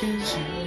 真实。